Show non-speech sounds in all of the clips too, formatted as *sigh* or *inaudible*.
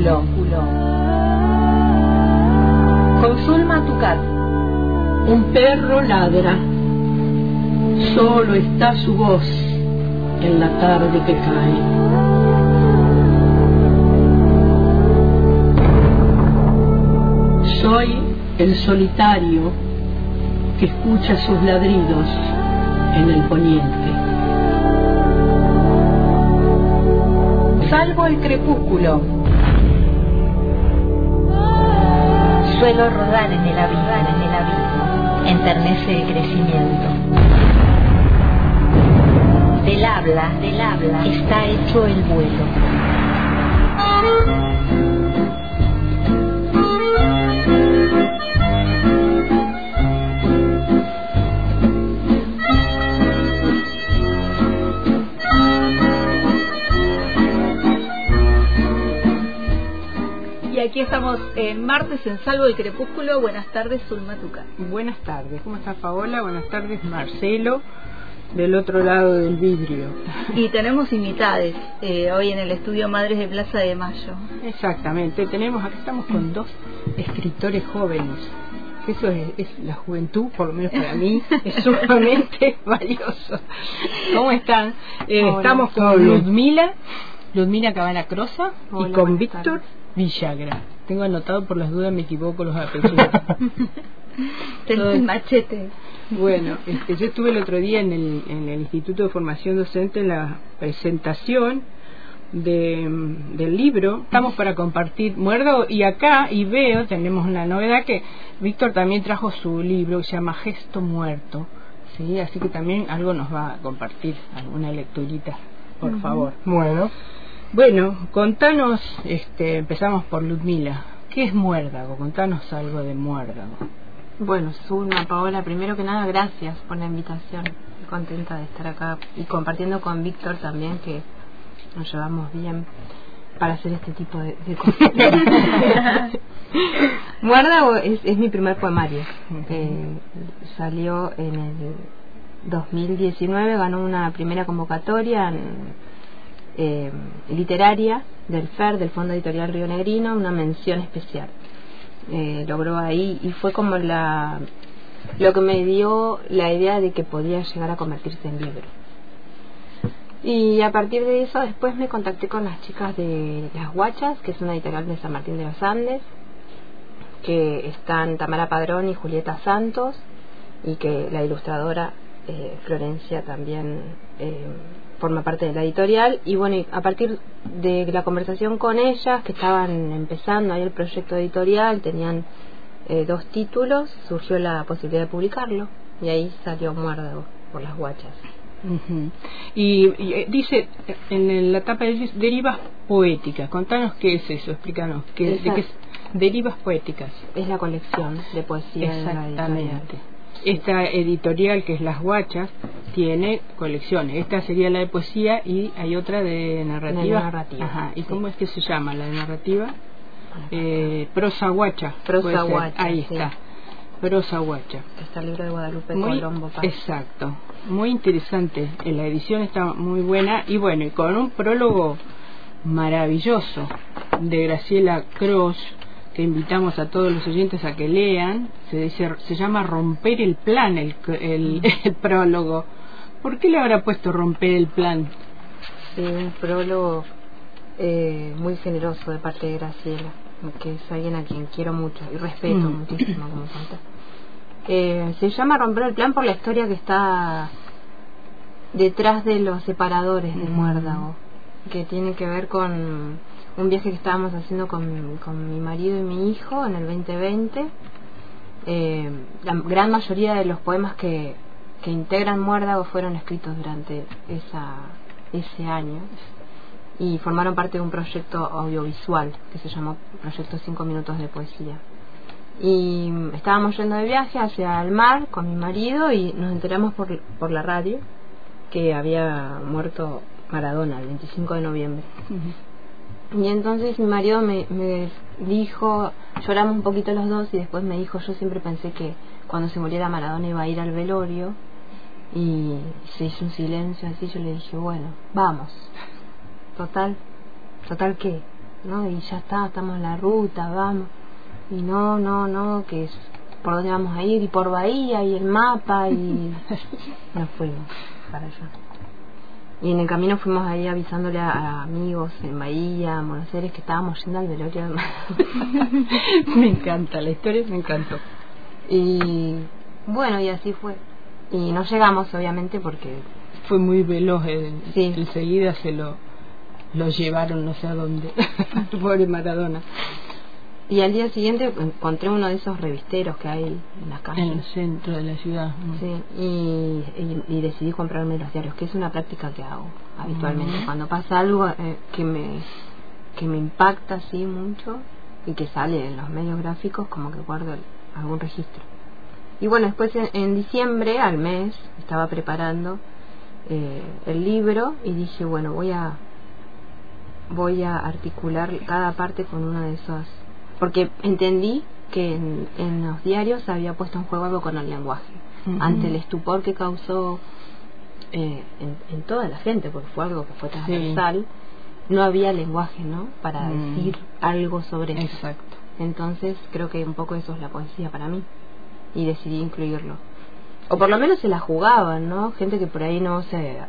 Crepúsculo. Con Zulma Tucat. Un perro ladra. Solo está su voz en la tarde que cae. Soy el solitario que escucha sus ladridos en el poniente. Salvo el crepúsculo. Suelo rodar en el abismo, en el abismo, enternece el crecimiento. Del habla, del habla, está hecho el vuelo. Y aquí estamos en martes en Salvo el Crepúsculo. Buenas tardes, Zulma Tuca. Buenas tardes, ¿cómo está Paola? Buenas tardes, Marcelo, del otro lado del vidrio. Y tenemos invitades eh, hoy en el estudio Madres de Plaza de Mayo. Exactamente, tenemos, acá estamos con dos escritores jóvenes. que Eso es, es la juventud, por lo menos para mí, *laughs* es sumamente valioso. ¿Cómo están? Eh, Hola, estamos con. Ludmila, Ludmila Cabana Crosa y con Víctor tardes. Villagra. Tengo anotado por las dudas, me equivoco los apellidos. *laughs* Todo- el machete. Bueno, este, yo estuve el otro día en el, en el Instituto de Formación Docente en la presentación de, del libro. Estamos para compartir Muerdo y acá y veo, tenemos una novedad que Víctor también trajo su libro que se llama Gesto Muerto. Sí, así que también algo nos va a compartir, alguna lecturita, por favor. Bueno, Bueno, contanos, este, empezamos por Ludmila. ¿Qué es muérdago? Contanos algo de muérdago. bueno, Zulma, Paola, primero que nada, gracias por la invitación. Estoy contenta de estar acá y compartiendo con Víctor también, que nos llevamos bien para hacer este tipo de, de cosas. *laughs* Muérdago es, es mi primer poemario. Eh, salió en el 2019, ganó una primera convocatoria en, eh, literaria del FER, del Fondo Editorial Río Negrino, una mención especial. Eh, logró ahí y fue como la lo que me dio la idea de que podía llegar a convertirse en libro. Y a partir de eso después me contacté con las chicas de Las Guachas, que es una editorial de San Martín de los Andes, que están Tamara Padrón y Julieta Santos, y que la ilustradora eh, Florencia también eh, forma parte de la editorial. Y bueno, y a partir de la conversación con ellas, que estaban empezando ahí el proyecto editorial, tenían eh, dos títulos, surgió la posibilidad de publicarlo, y ahí salió Muérdago por Las Guachas. Ujú. y, y, eh, dice en la etapa de derivas poéticas. Contanos qué es eso, explícanos. ¿qué, de Esa- qué es- derivas poéticas. Es la colección de poesía de la editorial. Exactamente. Esta editorial que es Las Guachas tiene colecciones. Esta sería la de poesía y hay otra de narrativa. De narrativa, Ajá. ¿Y sí. cómo es que se llama la de narrativa? Eh, prosa guacha. Prosa guacha, Ahí sí. está. Prosa guacha. Está el libro de Guadalupe Muy, Colombo. Paz. exacto, muy interesante. La edición está muy buena y bueno, y con un prólogo maravilloso de Graciela Cross que invitamos a todos los oyentes a que lean. Se dice, se llama Romper el plan el, el, *laughs* el prólogo. ¿Por qué le habrá puesto Romper el plan? Sí, un prólogo eh, muy generoso de parte de Graciela, que es alguien a quien quiero mucho y respeto Mm. muchísimo como poeta. Eh, se llama Romper el Plan por la historia que está detrás de los separadores de Ujú. Muérdago, que tiene que ver con un viaje que estábamos haciendo con, con mi marido y mi hijo en el 2020. Eh, la gran mayoría de los poemas que, que integran Muérdago fueron escritos durante esa, ese año y formaron parte de un proyecto audiovisual que se llamó Proyecto 5 Minutos de Poesía. Y estábamos yendo de viaje hacia el mar con mi marido y nos enteramos por, por la radio que había muerto Maradona el 25 de noviembre. Y entonces mi marido me, me dijo, lloramos un poquito los dos y después me dijo, yo siempre pensé que cuando se muriera Maradona iba a ir al velorio y se hizo un silencio así, yo le dije, bueno, vamos. *laughs* Total, total qué. ¿no? Y ya está, estamos en la ruta, vamos. Y no, no, no, que es por dónde vamos a ir, y por Bahía, y el mapa, y *laughs* nos fuimos para allá. Y en el camino fuimos ahí avisándole a, a amigos en Bahía, en Buenos Aires, que estábamos yendo al velorio de *laughs* Maradona. me encanta, la historia me encantó. Y bueno, y así fue. Y no llegamos, obviamente, porque Fue muy veloz, Sí. enseguida se lo, lo llevaron no sé a dónde. *laughs* Pobre Maradona. Y al día siguiente encontré uno de esos revisteros que hay en las En el centro de la ciudad. Sí, y, y, y decidí comprarme los diarios, que es una práctica que hago habitualmente. Cuando pasa algo eh, que me que me impacta así mucho y que sale en los medios gráficos, como que guardo el- algún registro. Y bueno, después en, en diciembre, al mes, estaba preparando eh, el libro y dije, bueno, voy a voy a articular cada parte con una de esas porque entendí que en, en los diarios se había puesto en juego algo con el lenguaje ante el estupor que causó eh, en, en toda la gente porque fue algo que fue transversal no había lenguaje no para Mm. decir algo sobre eso. Exacto. entonces creo que un poco eso es la poesía para mí y decidí incluirlo. O por lo menos se la jugaban no gente que por ahí no se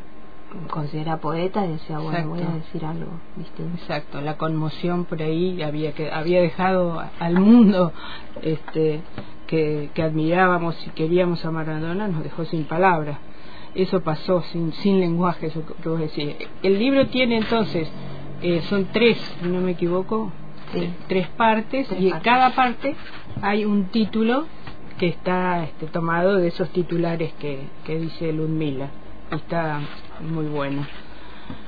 considera poeta y decía bueno voy a Exacto. decir algo distinto Exacto, la conmoción por ahí había que había dejado al mundo este que, que admirábamos y queríamos a Maradona nos dejó sin palabras. Eso pasó sin sin lenguaje, eso que vos decís. El libro tiene entonces eh, son tres, si no me equivoco, Sí. eh, tres partes Tres y en cada parte hay un título que está este, tomado de esos titulares que, que dice Ludmila. Está muy bueno.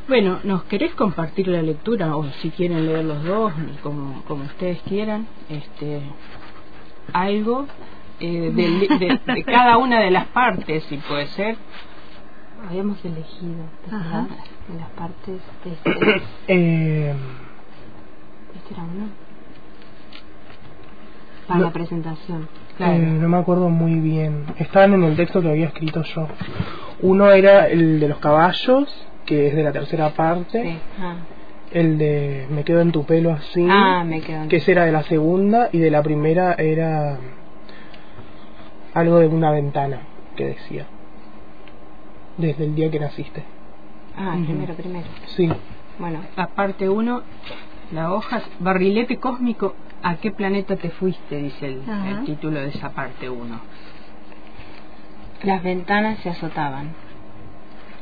Bueno, ¿nos querés compartir la lectura o si quieren leer los dos, como, como ustedes quieran? Este, algo eh, li- de, de *laughs* cada una de las partes, si puede ser. habíamos elegido ¿te Ajá. en las partes de este, *coughs* Eh, este era uno para No. la presentación Claro. eh, no me acuerdo muy bien. Estaban en el texto que había escrito yo. Uno era el de los caballos, que es de la tercera parte. sí ah, El de Me quedo en tu pelo así, Ah, me quedo en que ese era de la segunda. Y de la primera era algo de una ventana, que decía. Desde el día que naciste. ah primero primero Sí. bueno La parte 1, la hoja, barrilete cósmico, ¿a qué planeta te fuiste? Dice el, título de esa parte 1. Las ventanas se azotaban.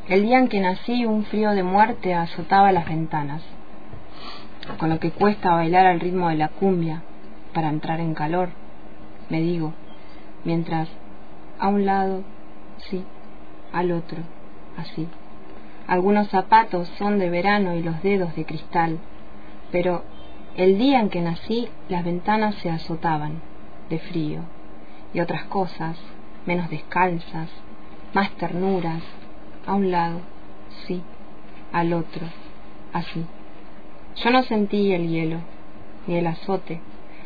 El día en que nací, un frío de muerte azotaba las ventanas, con lo que cuesta bailar al ritmo de la cumbia para entrar en calor, me digo, mientras a un lado, sí, al otro, así. Algunos zapatos son de verano y los dedos de cristal, pero el día en que nací, las ventanas se azotaban de frío y otras cosas, menos descalzas, más ternuras, a un lado, sí, al otro, así. Yo no sentí el hielo, ni el azote,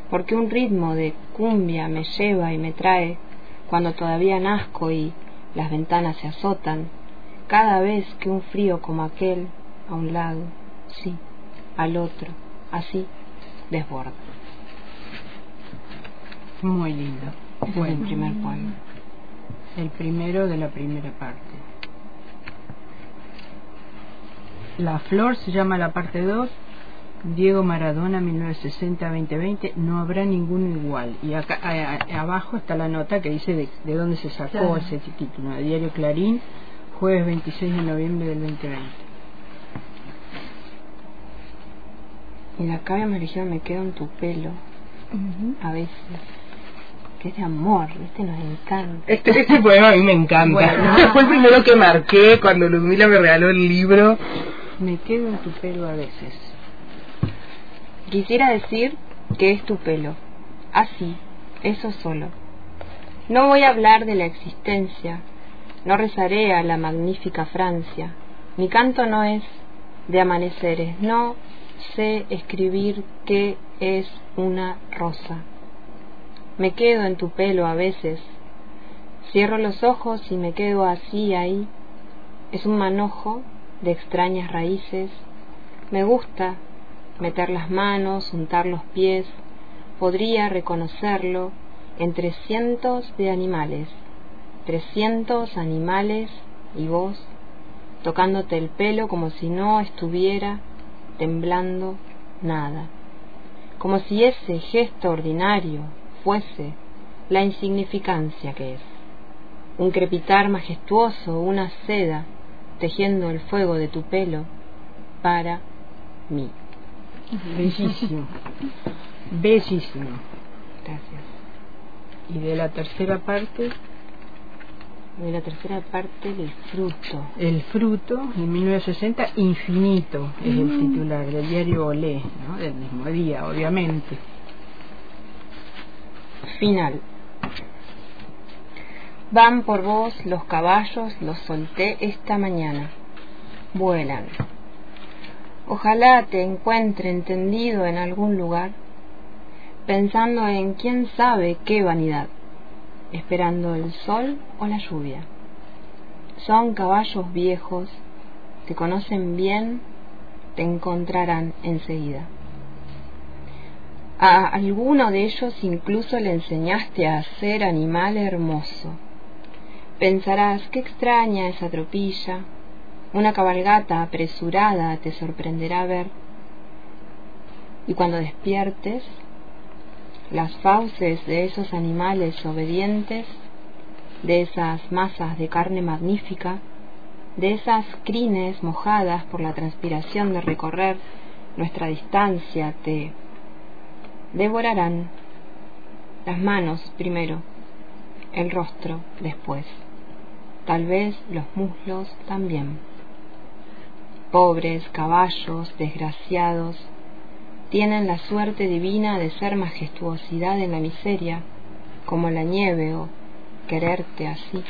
porque un ritmo de cumbia me lleva y me trae cuando todavía nazco y las ventanas se azotan, cada vez que un frío como aquel, a un lado, sí, al otro, así, desborda. Muy lindo. Ese es el primer poema. El primero de la primera parte. La flor se llama la parte 2. Diego Maradona 1960-2020 no habrá ningún igual y acá a- a- abajo está la nota que dice de, de dónde se sacó Claro. ese título Diario Clarín jueves 26 de noviembre del 2020 Y de acá habíamos elegido Me quedo en tu pelo, a veces, que es de amor, este nos encanta. Este, este poema a mí me encanta. Bueno. *laughs* Fue el primero que marqué cuando Ludmila me regaló el libro. me quedo en tu pelo a veces Quisiera decir que es tu pelo, así, eso solo. No voy a hablar de la existencia, no rezaré a la magnífica Francia. Mi canto no es de amaneceres, no sé escribir qué es una rosa. Me quedo en tu pelo a veces, cierro los ojos y me quedo así ahí. Es un manojo de extrañas raíces. Me gusta meter las manos, untar los pies, podría reconocerlo entre cientos de animales, trescientos animales y vos, tocándote el pelo como si no estuviera temblando nada, como si ese gesto ordinario fuese la insignificancia que es, un crepitar majestuoso, una seda tejiendo el fuego de tu pelo para mí. Bellísimo. Bellísimo. Gracias. Y de la tercera parte, De la tercera parte del fruto. El fruto, en 1960, Infinito, es el titular del diario Olé, ¿no? del mismo día, obviamente. Final. Van por vos los caballos, los solté esta mañana. Vuelan. Ojalá te encuentre tendido en algún lugar, pensando en quién sabe qué vanidad, esperando el sol o la lluvia. Son caballos viejos, te conocen bien, te encontrarán enseguida. A alguno de ellos incluso le enseñaste a ser animal hermoso. Pensarás, qué extraña esa tropilla. Una cabalgata apresurada te sorprenderá ver. Y cuando despiertes, las fauces de esos animales obedientes, de esas masas de carne magnífica, de esas crines mojadas por la transpiración de recorrer nuestra distancia, te devorarán las manos primero, el rostro después, tal vez los muslos también. Pobres caballos desgraciados tienen la suerte divina de ser majestuosidad en la miseria, como la nieve o quererte así.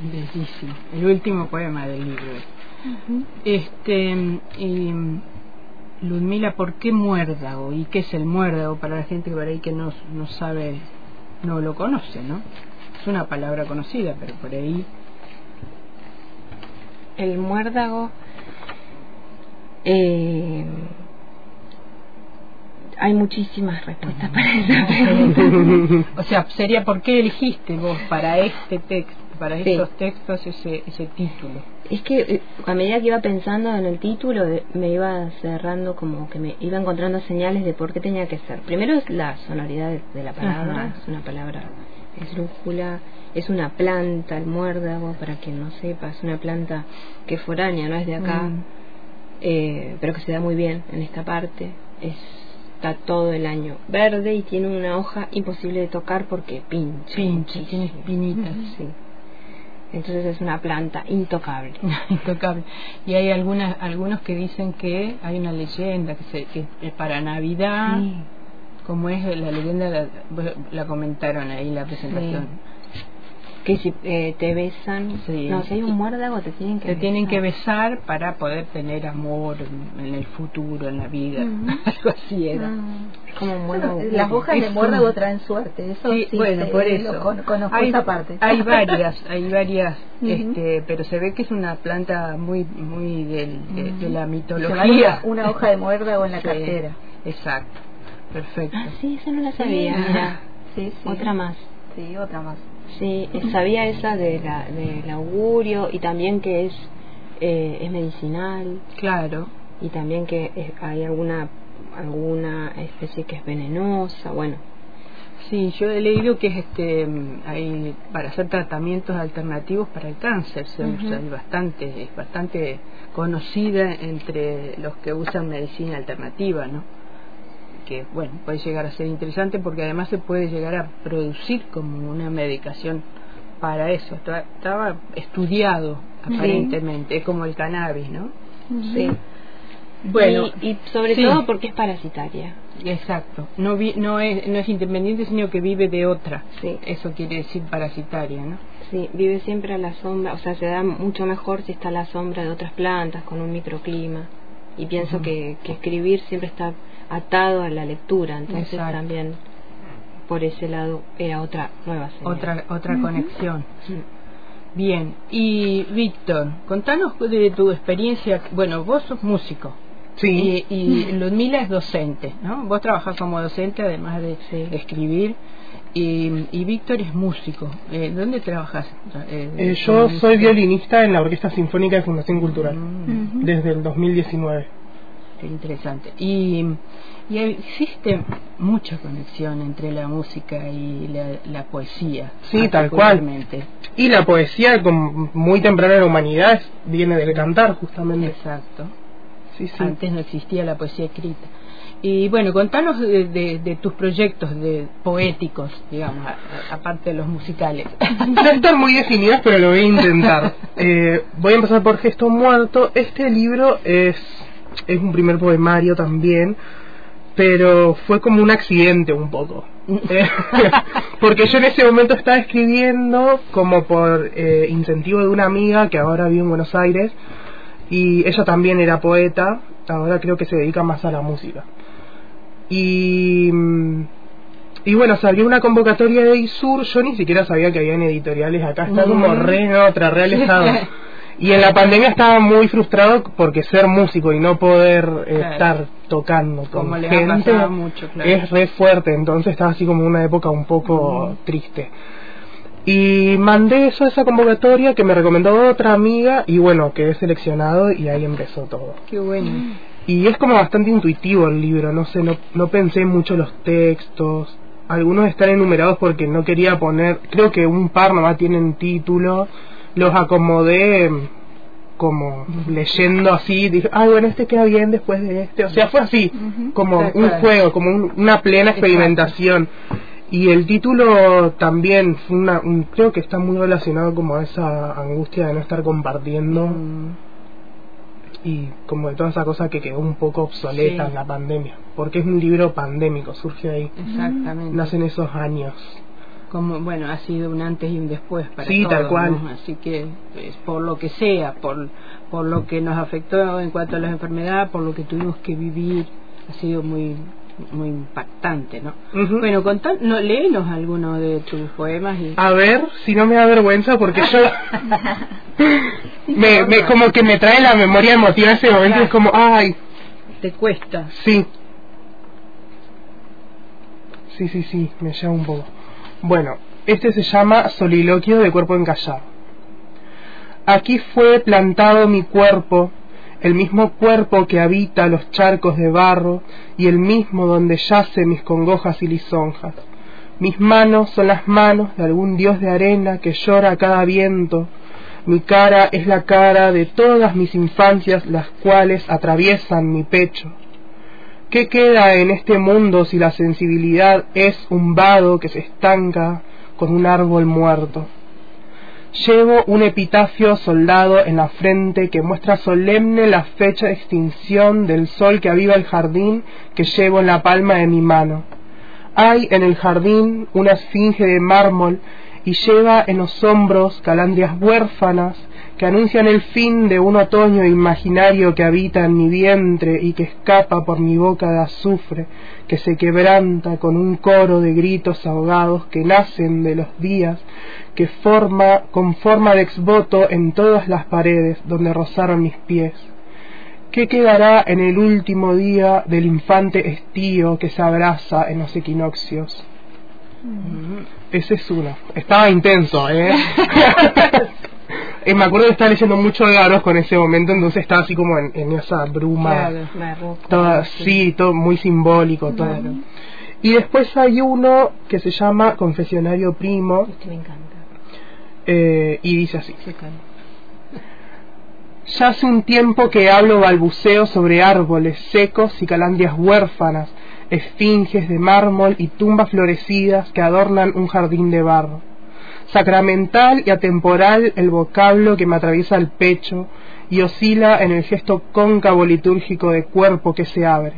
Bellísimo. El último poema del libro. Este, y, Ludmila, ¿por qué muérdago? ¿Y qué es el muérdago para la gente por ahí que no, no sabe, no lo conoce, ¿no? Es una palabra conocida, pero por ahí El muérdago eh, hay muchísimas respuestas para esa pregunta. *laughs* o sea, sería ¿por qué elegiste vos para este texto, para Sí. estos textos ese, ese título? Es que eh, a medida que iba pensando en el título eh, me iba cerrando como que me iba encontrando señales de por qué tenía que ser. Primero es la sonoridad de, de la palabra, Ajá. es una palabra esdrújula, es una planta, el muérdago, para quien no sepa, es una planta que es foránea, no es de acá, Mm. Eh, pero que se da muy bien en esta parte. Es, está todo el año verde y tiene una hoja imposible de tocar porque pincha. Pincha, tiene espinitas. Sí. Entonces es una planta intocable. *laughs* Intocable. Y hay algunas, algunos que dicen que hay una leyenda que, se, que es para Navidad, como es la leyenda, la, la comentaron ahí en la presentación. Que si eh, te besan, Sí. no, si hay un muérdago te tienen que Te tienen que besar. besar para poder tener amor en, en el futuro, en la vida. Ujú. *laughs* Algo así era. Es como un muérdago. Las hojas de un- muérdago traen suerte, eso Sí, sí, bueno, por lo eso. con- conozco hay, esa parte. hay varias, hay varias, Ujú. este, pero se ve que es una planta muy, muy del- de, de la mitología. una, una hoja de muérdago en la *laughs* Sí, cartera. Exacto, perfecto. Ah, sí, esa no la sabía. Sí. Mira, Sí, sí. otra más. Sí, otra más. Sí, eh, sabía esa de la, del augurio y también que es, eh, es medicinal Claro, y también que es- hay alguna alguna especie que es venenosa. Bueno, sí, yo he leído que es este, hay para hacer tratamientos alternativos para el cáncer se Ujú. usa, y bastante, es bastante conocida entre los que usan medicina alternativa, ¿no? Que bueno puede llegar a ser interesante porque además se puede llegar a producir como una medicación para eso Está- estaba estudiado aparentemente es como el cannabis no sí. bueno y, y sobre sí. todo porque es parasitaria. exacto no vi- no es no es independiente sino que vive de otra Sí. eso quiere decir parasitaria no Sí, vive siempre a la sombra, o sea, se da mucho mejor si está a la sombra de otras plantas, con un microclima. Y pienso que, que escribir siempre está atado a la lectura, entonces Exacto. también por ese lado era otra nueva señal. otra otra conexión bien y Víctor contanos de tu experiencia bueno vos sos músico Sí. Y, y Ludmila es docente, ¿no? Vos trabajás como docente además de, escribir. Y, y Víctor es músico. Eh, ¿Dónde trabajas? Eh, Eh, yo soy violinista en la Orquesta Sinfónica de Fundación Cultural Mm, desde el 2019. Qué interesante. Y, y existe mucha conexión entre la música y la, la poesía. Sí, tal cual. Y la poesía, como muy temprana en la humanidad, viene del cantar, justamente. Exacto. Sí, sí. Antes no existía la poesía escrita. Y bueno, contanos de, de- de tus proyectos de poéticos, digamos, aparte de los musicales. No están muy definidos, pero lo voy a intentar. *laughs* Eh, voy a empezar por Gesto Muerto. Este libro es, es un primer poemario también, pero fue como un accidente un poco. *laughs* *laughs* Porque yo en ese momento estaba escribiendo como por eh, incentivo de una amiga que ahora vive en Buenos Aires y ella también era poeta, ahora creo que se dedica más a la música. Y, mm, y bueno, salió una convocatoria de ISUR, yo ni siquiera sabía que habían editoriales acá, está como Mm. re en otra, re alejado. *laughs* Y en la pandemia estaba muy frustrado porque ser músico y no poder eh, Claro. estar tocando con Como gente mucho, claro. es re fuerte, entonces estaba así como una época un poco triste. Y mandé eso a esa convocatoria que me recomendó otra amiga y bueno, quedé seleccionado y ahí empezó todo. Qué bueno. Y es como bastante intuitivo el libro, no sé, no, no pensé mucho los textos. Algunos están enumerados porque no quería poner, creo que un par nomás tienen título. Los acomodé mm, como leyendo así, dije, ay bueno, este queda bien después de este. O sea, fue así, como un juego, como un- una plena Exacto. experimentación. Y el título también fue una, un- creo que está muy relacionado como a esa angustia de no estar compartiendo Mm, y como de toda esa cosa que quedó un poco obsoleta Sí. en la pandemia, porque es un libro pandémico, surge ahí, Exactamente. nacen esos años. Como, bueno, ha sido un antes y un después para Sí, tal todos, cual. ¿no? Así que, pues, por lo que sea, por, por lo que nos afectó en cuanto a las enfermedades, por lo que tuvimos que vivir, ha sido muy muy impactante, ¿no? Ujú. Bueno, contá, no, léenos alguno de tus poemas y... A ver si no me da vergüenza, porque yo *laughs* me, me como que me trae la memoria emotiva ese momento, Claro. es como, ay, Te cuesta. Sí. Sí, sí, sí, me lleva un poco. Bueno, este se llama Soliloquio de cuerpo encallado. Aquí fue plantado mi cuerpo, el mismo cuerpo que habita los charcos de barro y el mismo donde yace mis congojas y lisonjas. Mis manos son las manos de algún dios de arena que llora a cada viento. Mi cara es la cara de todas mis infancias, las cuales atraviesan mi pecho. ¿Qué queda en este mundo si la sensibilidad es un vado que se estanca con un árbol muerto? Llevo un epitafio soldado en la frente que muestra solemne la fecha de extinción del sol que aviva el jardín que llevo en la palma de mi mano. Hay en el jardín una esfinge de mármol y lleva en los hombros calandrias huérfanas que anuncian el fin de un otoño imaginario que habita en mi vientre y que escapa por mi boca de azufre, que se quebranta con un coro de gritos ahogados que nacen de los días, que forma con forma de exvoto en todas las paredes donde rozaron mis pies. ¿Qué quedará en el último día del infante estío que se abraza en los equinoccios? Ese es uno. Estaba intenso, ¿eh? *laughs* Eh, me acuerdo que estaba leyendo mucho Garos con ese momento, entonces estaba así como en, en esa bruma. Claro. Barroco. Toda, sí, todo muy simbólico, todo. Y después hay uno que se llama Confesionario Primo Este me encanta. eh, y dice así. Ya hace un tiempo que hablo balbuceo sobre árboles secos y calandrias huérfanas, esfinges de mármol y tumbas florecidas que adornan un jardín de barro. Sacramental y atemporal el vocablo que me atraviesa el pecho y oscila en el gesto cóncavo litúrgico de cuerpo que se abre,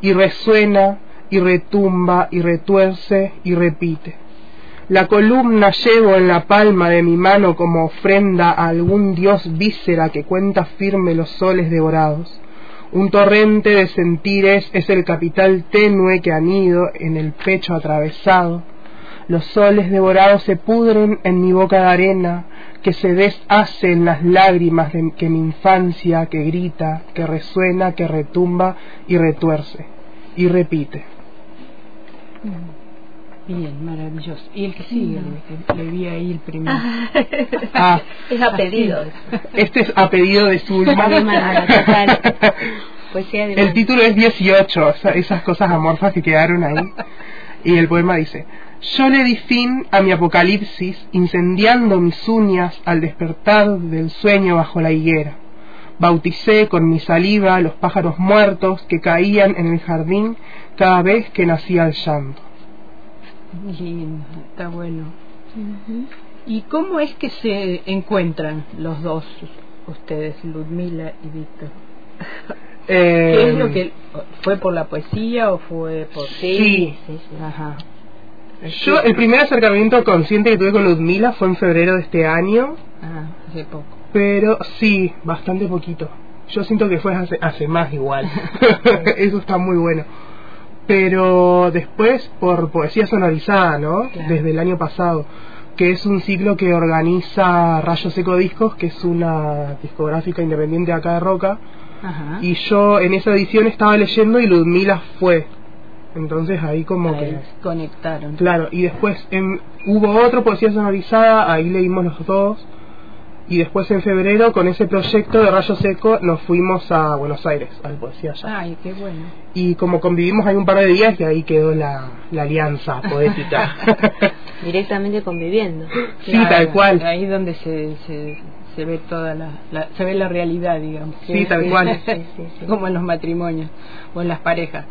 y resuena, y retumba, y retuerce, y repite. La columna llevo en la palma de mi mano como ofrenda a algún dios víscera que cuenta firme los soles devorados. Un torrente de sentires es el capital tenue que anido en el pecho atravesado. Los soles devorados se pudren en mi boca de arena, que se deshace en las lágrimas de que mi infancia, que grita, que resuena, que retumba y retuerce y repite. Bien, maravilloso. ¿Y el que sigue? Le, vi ahí el primero. Ah, *laughs* Es a pedido. este es a pedido de Zulma. De El título es 18, o sea, esas cosas amorfas que quedaron ahí. Y el poema dice, yo le di fin a mi apocalipsis incendiando mis uñas al despertar del sueño bajo la higuera. Bauticé con mi saliva los pájaros muertos que caían en el jardín cada vez que nacía el llanto. Lindo, está bueno. ¿Y cómo es que se encuentran los dos, ustedes, Ludmila y Víctor? ¿Qué es lo que fue por la poesía o fue por Sí. sí, sí. Ajá. Yo, el primer acercamiento consciente que tuve con Ludmila fue en febrero de este año, Ah, hace poco. pero sí, bastante poquito. Yo siento que fue hace, hace más igual. *laughs* *laughs* Eso está muy bueno. Pero después por poesía sonorizada, ¿no? Claro. Desde el año pasado, que es un ciclo que organiza Rayo Seco Discos, que es una discográfica independiente acá de Roca. Ajá. Y yo en esa edición estaba leyendo y Ludmila fue. Entonces ahí como Ahí que... conectaron. Claro, y después en, hubo otro poesía sonorizada, ahí leímos los dos. Y después en febrero, con ese proyecto de Rayo Seco, nos fuimos a Buenos Aires, al Poesía Allá. Ay, qué bueno. Y como convivimos ahí un par de días, y ahí quedó la, la alianza poética. *laughs* Directamente conviviendo. sí, tal cual. Ahí donde se, se, se ve toda la, la- se ve la realidad, digamos. Sí, tal cual. *laughs* Sí. Como en los matrimonios o en las parejas.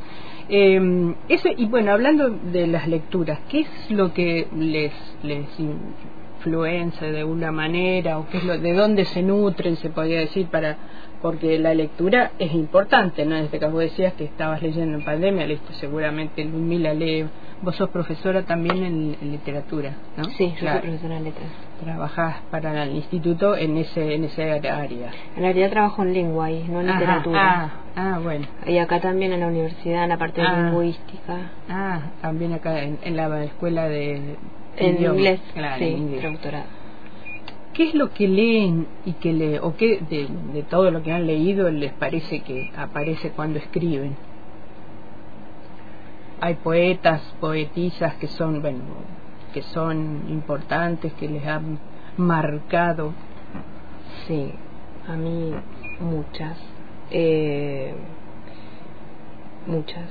Eh, ese, y bueno, hablando de las lecturas, ¿qué es lo que les, les influencia de alguna manera o qué es lo, de dónde se nutren, se podría decir, para porque la lectura es importante, ¿no? En este caso decías que estabas leyendo en pandemia, listo, seguramente Ludmila lee. Vos sos profesora también en, en literatura, ¿no? Sí, yo soy profesora de letras. Trabajás para el instituto en ese en ese área. En realidad trabajo en lengua y no en Ajá, literatura. Ah, ah, bueno. Y acá también en la universidad, en la parte de Ah. lingüística. Ah, también acá en, en la escuela de En idioma. inglés, Claro, sí, en inglés. traductorado. ¿Qué es lo que leen y que le o qué de, de todo lo que han leído les parece que aparece cuando escriben? Hay poetas, poetisas que son, bueno, que son importantes, que les han marcado. Sí, a mí muchas. Eh, muchas.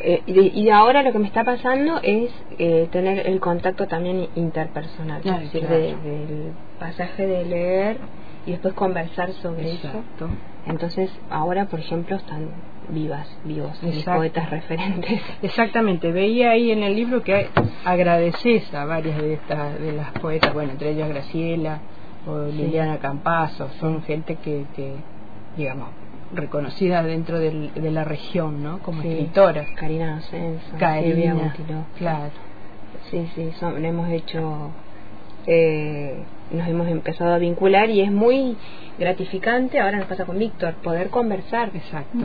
Eh, y, y ahora lo que me está pasando es eh, tener el contacto también interpersonal, Ah, es decir, claro. de- del pasaje de leer y después conversar sobre eso. Exacto. Entonces, ahora, por ejemplo, están vivas, vivos, mis poetas referentes. Exactamente, veía ahí en el libro que agradeces a varias de estas de las poetas, bueno, entre ellas Graciela o Sí. Liliana Campazo, son gente que, que digamos, reconocida dentro del- de la región, ¿no? Como Sí. escritoras. Karina Ascenso, Silvia Montiló. claro. Sí, sí, son, hemos hecho, eh, nos hemos empezado a vincular y es muy gratificante, ahora nos pasa con Víctor, poder conversar, Exacto.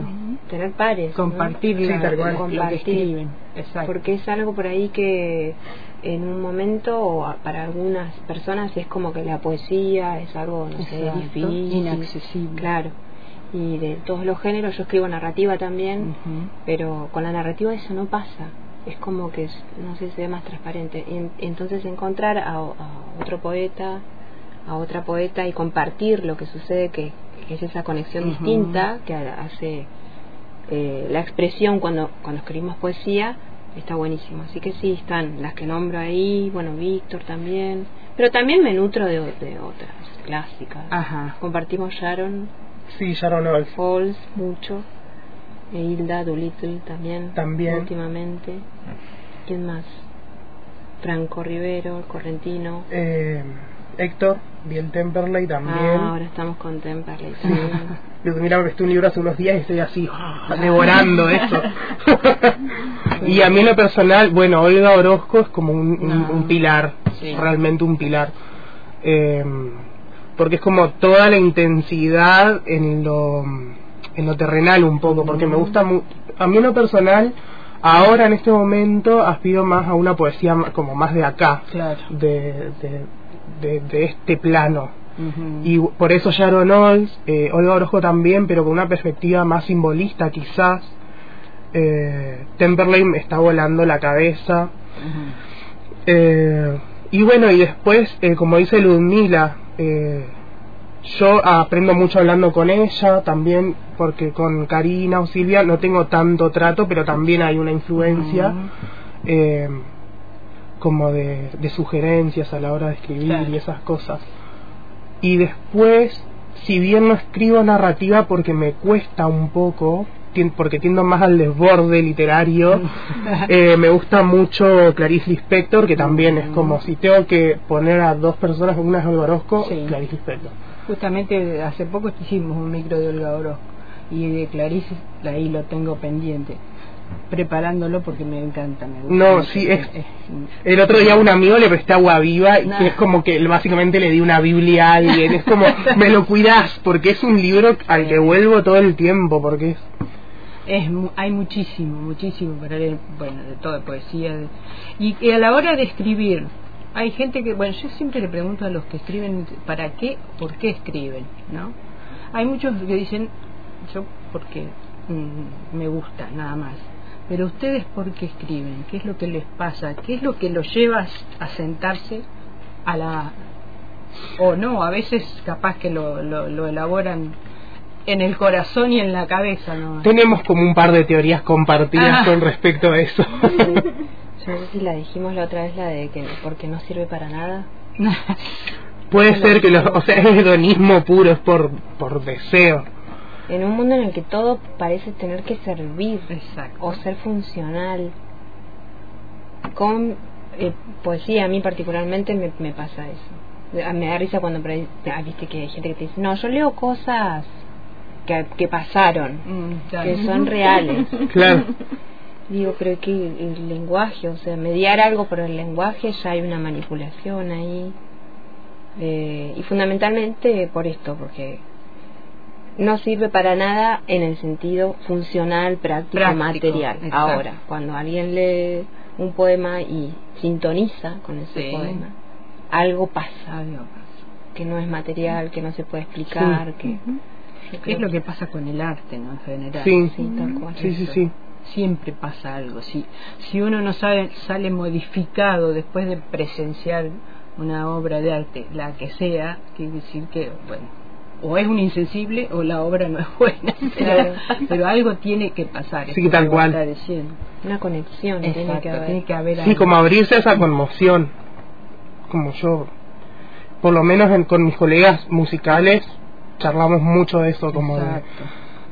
tener pares. ¿no? Compartir Sí, la- tal cual. lo que. Exacto. Porque es algo por ahí que en un momento para algunas personas es como que la poesía es algo, no sé, Exacto. difícil. Inaccesible. Claro. Y de todos los géneros, yo escribo narrativa también, pero con la narrativa eso no pasa. Es como que, no sé, se ve más transparente. Y en- entonces encontrar a, a otro poeta, a otra poeta y compartir lo que sucede, que, que es esa conexión distinta que ha- hace eh, la expresión cuando, cuando escribimos poesía, está buenísimo. Así que sí, están las que nombro ahí, bueno, Víctor también, pero también me nutro de, de otras clásicas. Ajá. Compartimos Sharon Sí, Sharon. Falls mucho, e Hilda Doolittle también, También. últimamente. ¿Quién más? Franco Rivero, el Correntino. Eh, Héctor, Biel Temperley también. Ah, ahora estamos con Temperley también. Ludmila me prestó un libro hace unos días y estoy así, ah, devorando *laughs* eso. y a mí en lo personal, bueno, Olga Orozco es como un, un- No. un pilar, Sí. realmente un pilar. Eh, porque es como toda la intensidad en lo, en lo terrenal un poco, porque me gusta, mu- a mí en lo personal, ahora en este momento aspiro más a una poesía como más de acá, Claro. de, de, de, de este plano. Y por eso Sharon Olds, eh, Olga Orozco también, pero con una perspectiva más simbolista quizás. Eh, Temperley me está volando la cabeza. Eh, y bueno, y después, eh, como dice Ludmila, eh, yo aprendo mucho hablando con ella, también porque con Karina o Silvia no tengo tanto trato, pero también hay una influencia eh, como de, de sugerencias a la hora de escribir Claro. y esas cosas. Y después, si bien no escribo narrativa porque me cuesta un poco, porque tiendo más al desborde literario, *laughs* eh, me gusta mucho Clarice Lispector, que también es como si tengo que poner a dos personas, una es Orozco, Sí. Clarice Lispector. Justamente hace poco hicimos un micro de Olga Orozco y de Clarice ahí lo tengo pendiente, preparándolo porque me encanta. Me gusta No, sí, es- El otro día un amigo le presté agua viva y Nah. es como que básicamente le di una Biblia a alguien. Es como, *laughs* me lo cuidás, porque es un libro al que vuelvo todo el tiempo, porque es... hay muchísimo, muchísimo para leer, bueno, de toda poesía. de- y, y a la hora de escribir, hay gente que, bueno, yo siempre le pregunto a los que escriben para qué, por qué escriben, ¿no? Hay muchos que dicen, yo porque mm, me gusta, nada más. Pero ustedes, ¿por qué escriben? ¿Qué es lo que les pasa? ¿Qué es lo que los lleva a sentarse a la... o no, a veces capaz que lo, lo, lo elaboran en el corazón y en la cabeza, ¿no? Tenemos como un par de teorías compartidas Ah. con respecto a eso. *laughs* Yo no sé si la dijimos la otra vez, la de que porque no sirve para nada. *laughs* Puede ser que, los, o sea, es hedonismo puro, es por, por deseo. En un mundo en el que todo parece tener que servir Exacto. o ser funcional. Con eh, poesía, a mí particularmente me, me pasa eso. A- Me da risa cuando ah, viste que hay gente que te dice, no, yo leo cosas que, que pasaron, Mm, claro. que son reales. Claro. *laughs* Digo, pero que el lenguaje, o sea, mediar algo por el lenguaje ya hay una manipulación ahí. Eh, y fundamentalmente por esto, porque no sirve para nada en el sentido funcional, práctico, Práctico, material. exacto. Ahora, cuando alguien lee un poema y sintoniza con ese Sí. poema, algo pasa, Algo pasa. que no es material, que no se puede explicar, que... ¿Qué creo es lo que- pasa con el arte, ¿no? En general. Sí, Sí, tal cual. sí, sí, Eso. sí. Siempre pasa algo. Si, si uno no sabe, sale modificado después de presenciar una obra de arte, la que sea, quiere decir que, bueno, o es un insensible o la obra no es buena. *laughs* Claro. Pero algo tiene que pasar. Sí, tal cual. está diciendo. Una conexión tiene que haber. tiene que haber Sí, algo. como abrirse a esa conmoción. Como yo, por lo menos en- con mis colegas musicales, charlamos mucho de eso, como de.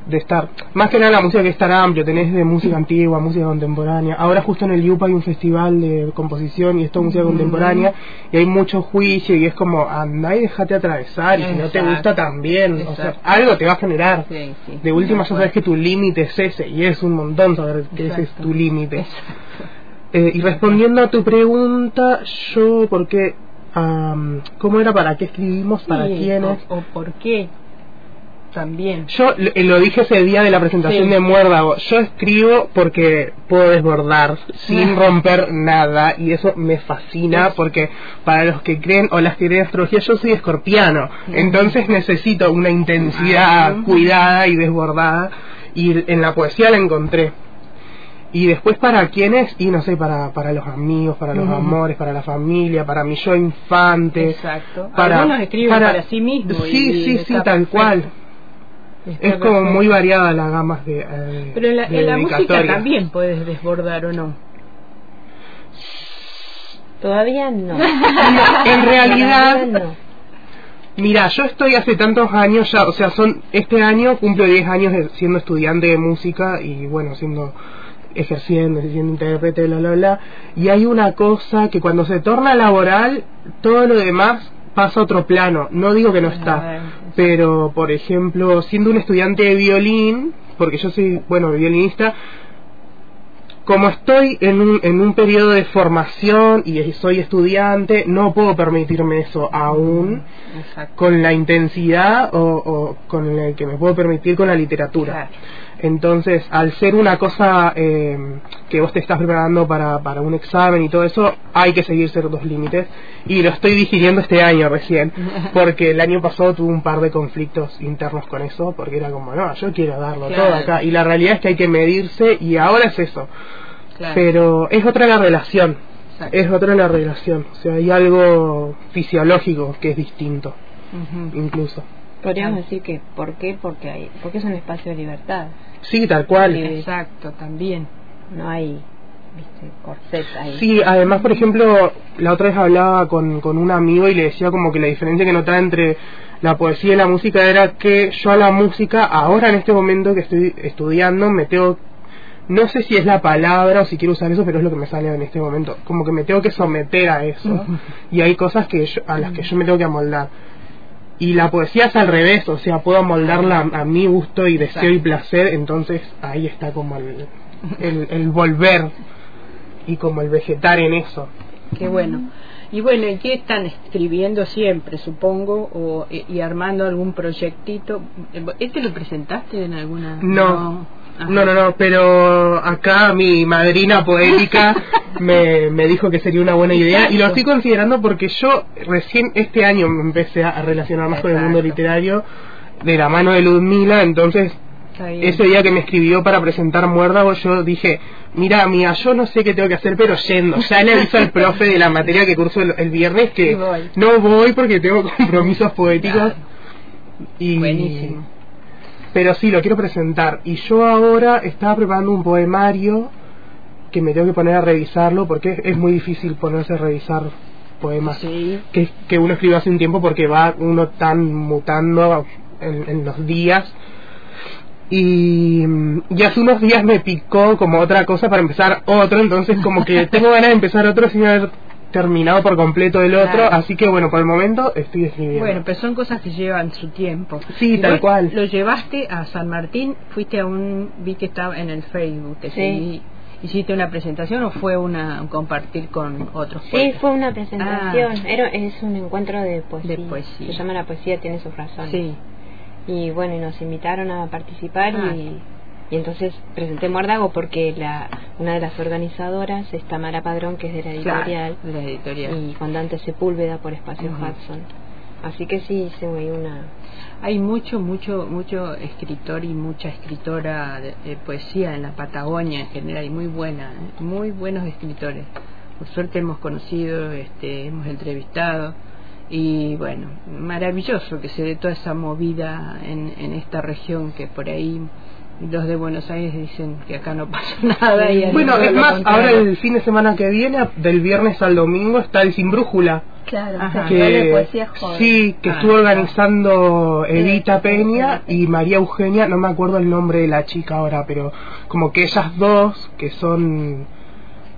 De estar, más que nada la música que es tan amplio, tenés de música antigua, música contemporánea. Ahora justo en el IUPA hay un festival de composición y esto música contemporánea y hay mucho juicio y es como, anda y déjate atravesar y si no te gusta también, o sea, algo te va a generar. Sí, sí. De última ya sabes que tu límite es ese y es un montón saber que ese es tu límite. Eh, y respondiendo a tu pregunta, yo, ¿por qué? am, ¿Cómo era? ¿Para qué escribimos? ¿Para Sí, quiénes? O, o por qué también. Yo lo, eh, lo dije ese día de la presentación Sí. de Muérdago. Yo escribo porque puedo desbordar sin *laughs* romper nada y eso me fascina porque para los que creen o las que creen astrología, yo soy escorpiano. Entonces necesito una intensidad cuidada y desbordada y en la poesía la encontré. Y después para quiénes, y no sé, para, para los amigos, para los amores, para la familia, para mi yo infante. Exacto. Para, Algunos escriben para, sí mismos. Sí, y- sí, sí, tal perfecto. cual. Está Es como muy variada la gama de. eh, Pero en la, de en la música también puedes desbordar o no. Todavía no. *laughs* en realidad- no. Mira, yo estoy hace tantos años ya, o sea, son este año cumplo 10 años de- siendo estudiante de música y bueno, siendo ejerciendo, siendo intérprete, bla, bla, bla. Y hay una cosa que cuando se torna laboral, todo lo demás pasa a otro plano. No digo que no está, pero por ejemplo, siendo un estudiante de violín, porque yo soy, bueno, violinista, como estoy en un, en un periodo de formación y soy estudiante, no puedo permitirme eso aún Exacto. con la intensidad o, o con el que me puedo permitir con la literatura. Claro. Entonces, al ser una cosa eh, que vos te estás preparando para, para un examen y todo eso, hay que seguir ciertos límites. Y lo estoy digiriendo este año recién, *laughs* porque el año pasado tuve un par de conflictos internos con eso, porque era como, no, yo quiero darlo todo acá. Y la realidad es que hay que medirse y ahora es eso. Pero es otra la relación, es otra la relación. O sea, hay algo fisiológico que es distinto, incluso. Podríamos decir que, ¿por qué? Porque, hay, porque es un espacio de libertad. Sí, tal cual. Exacto, también. No hay ¿viste? corset ahí. Sí, además, por ejemplo, la otra vez hablaba con, con un amigo y le decía como que la diferencia que notaba entre la poesía y la música era que yo a la música, ahora en este momento que estoy estudiando, me tengo no sé si es la palabra o si quiero usar eso, pero es lo que me sale en este momento. Como que me tengo que someter a eso. *laughs* y hay cosas que a las que yo me tengo que amoldar. Y la poesía es al revés, o sea, puedo moldarla a, mi gusto y deseo y placer, entonces ahí está como el, el, volver y como el vegetar en eso. Qué bueno. Y bueno, ¿y qué están escribiendo siempre, supongo, o, y armando algún proyectito? ¿Este lo presentaste en alguna...? no. No, no, no, pero acá mi madrina poética *laughs* me, me dijo que sería una buena idea y lo estoy considerando porque yo recién este año me empecé a relacionar más con el mundo literario de la mano de Ludmila, entonces ese día que me escribió para presentar Muérdago, yo dije, mira, mía, yo no sé qué tengo que hacer, pero yendo. Ya le aviso al profe de la materia que curso el, viernes que no voy porque tengo compromisos poéticos. Y, Buenísimo pero sí, lo quiero presentar. Y yo ahora estaba preparando un poemario que me tengo que poner a revisarlo porque es muy difícil ponerse a revisar poemas que, que uno escribe hace un tiempo porque va uno tan mutando en, los días. Y, y, hace unos días me picó como otra cosa para empezar otro, entonces como que *laughs* tengo ganas de empezar otro sin haber terminado por completo el otro, así que bueno, por el momento estoy escribiendo. Bueno, pero son cosas que llevan su tiempo. Sí, tal cual. Lo llevaste a San Martín, fuiste a un, vi que estaba en el Facebook, sí. ¿Hiciste una presentación o fue una un compartir con otros Sí, fue una presentación. Ah. Era, es un encuentro de poesía. de poesía. Se llama La Poesía Tiene Sus Razones. Sí. Y bueno, y nos invitaron a participar ah. y y entonces presenté Muérdago porque la, una de las organizadoras es Tamara Padrón, que es de la editorial. la editorial. Y con Dante Sepúlveda por Espacio Hudson. Así que sí, hice una... Hay mucho, mucho, mucho escritor y mucha escritora de, poesía en la Patagonia en general, y muy buena, ¿eh? muy buenos escritores. Por suerte hemos conocido, este, hemos entrevistado, y bueno, maravilloso que se dé toda esa movida en, en esta región que por ahí los de Buenos Aires dicen que acá no *laughs* pasa nada. Y bueno, es más, ahora el fin de semana que viene, del viernes al domingo, está el Sin Brújula. Claro, que, poesía Sí, que estuvo ah, organizando Evita Peña y María Eugenia, no me acuerdo el nombre de la chica ahora, pero como que ellas dos, que son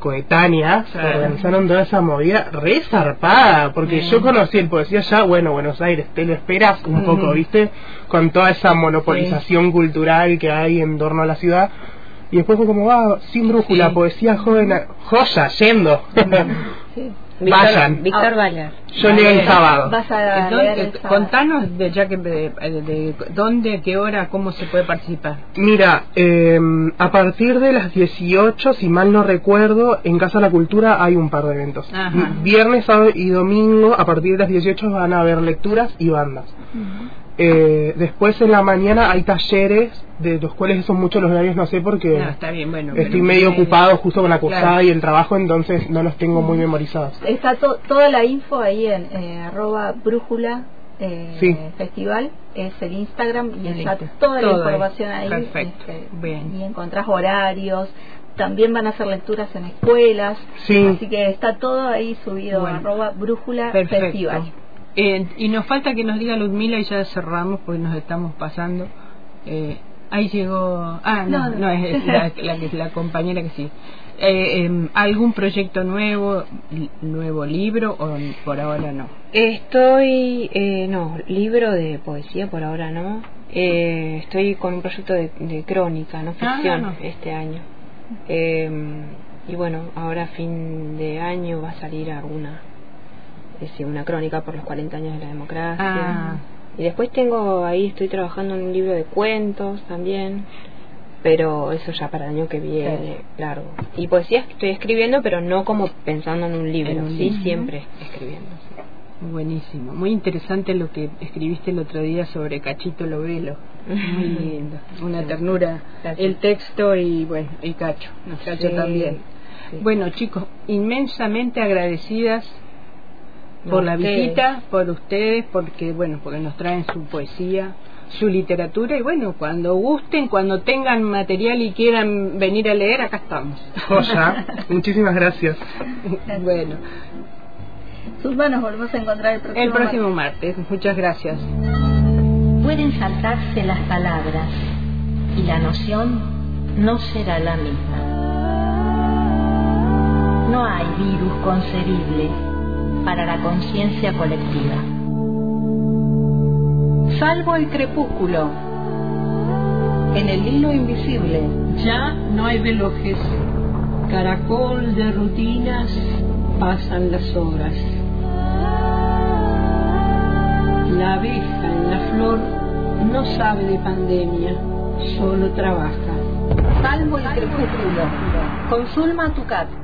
coetáneas organizaron toda esa movida re zarpada, porque yo conocí el poesía ya, bueno, Buenos Aires, te lo esperas un poco, ¿viste? Con toda esa monopolización cultural que hay en torno a la ciudad. Y después fue como, va, ah, sin brújula, poesía joven, joya, yendo. *laughs* Vayan. Víctor ah, Yo leo el sábado. Vas a Contanos, de, ya que de, dónde, qué hora, cómo se puede participar. Mira, eh, a partir de las 18, si mal no recuerdo, en Casa de la Cultura hay un par de eventos. Viernes, sábado y domingo, a partir de las 18 van a haber lecturas y bandas. Eh, después en la mañana hay talleres, de los cuales son muchos los horarios, no sé, porque estoy medio ocupado justo con la cursada y el trabajo, entonces no los tengo muy memorizados. Está toda la info ahí en eh, arroba brújula eh, festival, es el Instagram y está toda la información ahí. Perfecto. Este, y encontrás horarios, también van a hacer lecturas en escuelas, así que está todo ahí subido, arroba brújula festival. Eh, y nos falta que nos diga Ludmila y ya cerramos porque nos estamos pasando. Eh, ahí llegó. Ah, no, no, es, la, la, compañera que sí. Eh, em, ¿Algún proyecto nuevo, nuevo libro o por ahora no? Estoy, eh, no, libro de poesía por ahora no. Eh, estoy con un proyecto de, crónica, no ah, ficción, este año. Em, y bueno, ahora fin de año va a salir alguna una crónica por los 40 años de la democracia. Ah. Y después tengo ahí, estoy trabajando en un libro de cuentos también. pero eso ya para el año que viene, claro. Y poesía estoy escribiendo, pero no como pensando en un libro, sí, siempre escribiendo. Buenísimo, muy interesante lo que escribiste el otro día sobre Cachito Lovelo, muy *laughs* lindo, una ternura, el texto y bueno, y Cacho, Cacho también. Bueno chicos, inmensamente agradecidas por la visita, por ustedes, porque bueno, porque nos traen su poesía, su literatura y bueno, cuando gusten, cuando tengan material y quieran venir a leer, acá estamos. Joya, *laughs* muchísimas gracias. bueno. Sus manos volvemos a encontrar el próximo, el próximo martes. Muchas gracias. Pueden saltarse las palabras y la noción no será la misma. No hay virus concebible para la conciencia colectiva. Salvo el crepúsculo, en el hilo invisible. Ya no hay velojes, caracol de rutinas, pasan las horas. La abeja en la flor no sabe de pandemia, solo trabaja. Salvo el crepúsculo, con Zulma Tucat.